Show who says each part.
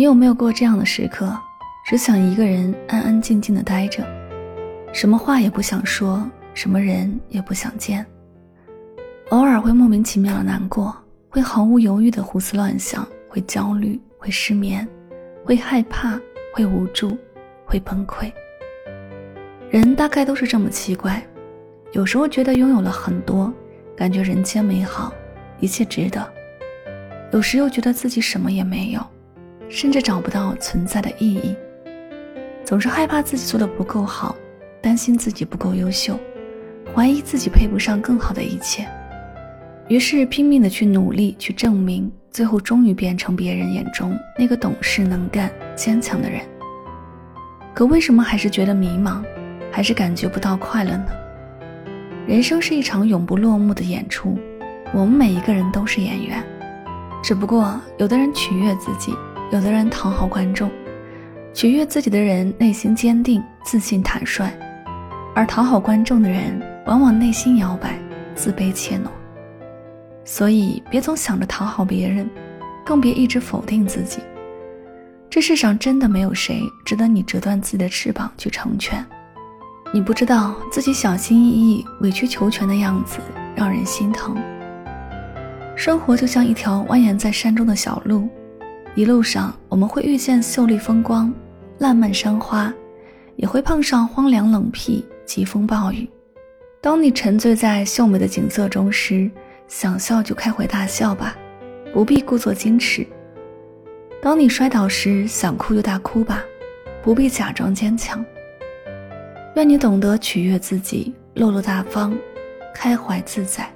Speaker 1: 你有没有过这样的时刻，只想一个人安安静静的待着，什么话也不想说，什么人也不想见？偶尔会莫名其妙的难过，会毫无犹豫的胡思乱想，会焦虑，会失眠，会害怕，会无助，会崩溃。人大概都是这么奇怪，有时候觉得拥有了很多，感觉人间美好，一切值得；有时又觉得自己什么也没有。甚至找不到存在的意义，总是害怕自己做的不够好，担心自己不够优秀，怀疑自己配不上更好的一切，于是拼命的去努力去证明，最后终于变成别人眼中那个懂事能干坚强的人。可为什么还是觉得迷茫，还是感觉不到快乐呢？人生是一场永不落幕的演出，我们每一个人都是演员，只不过有的人取悦自己。有的人讨好观众，取悦自己的人内心坚定、自信、坦率；而讨好观众的人往往内心摇摆、自卑怯懦。所以，别总想着讨好别人，更别一直否定自己。这世上真的没有谁值得你折断自己的翅膀去成全。你不知道自己小心翼翼、委曲求全的样子让人心疼。生活就像一条蜿蜒在山中的小路。一路上，我们会遇见秀丽风光、烂漫山花，也会碰上荒凉冷僻、疾风暴雨。当你沉醉在秀美的景色中时，想笑就开怀大笑吧，不必故作矜持；当你摔倒时，想哭就大哭吧，不必假装坚强。愿你懂得取悦自己，落落大方，开怀自在。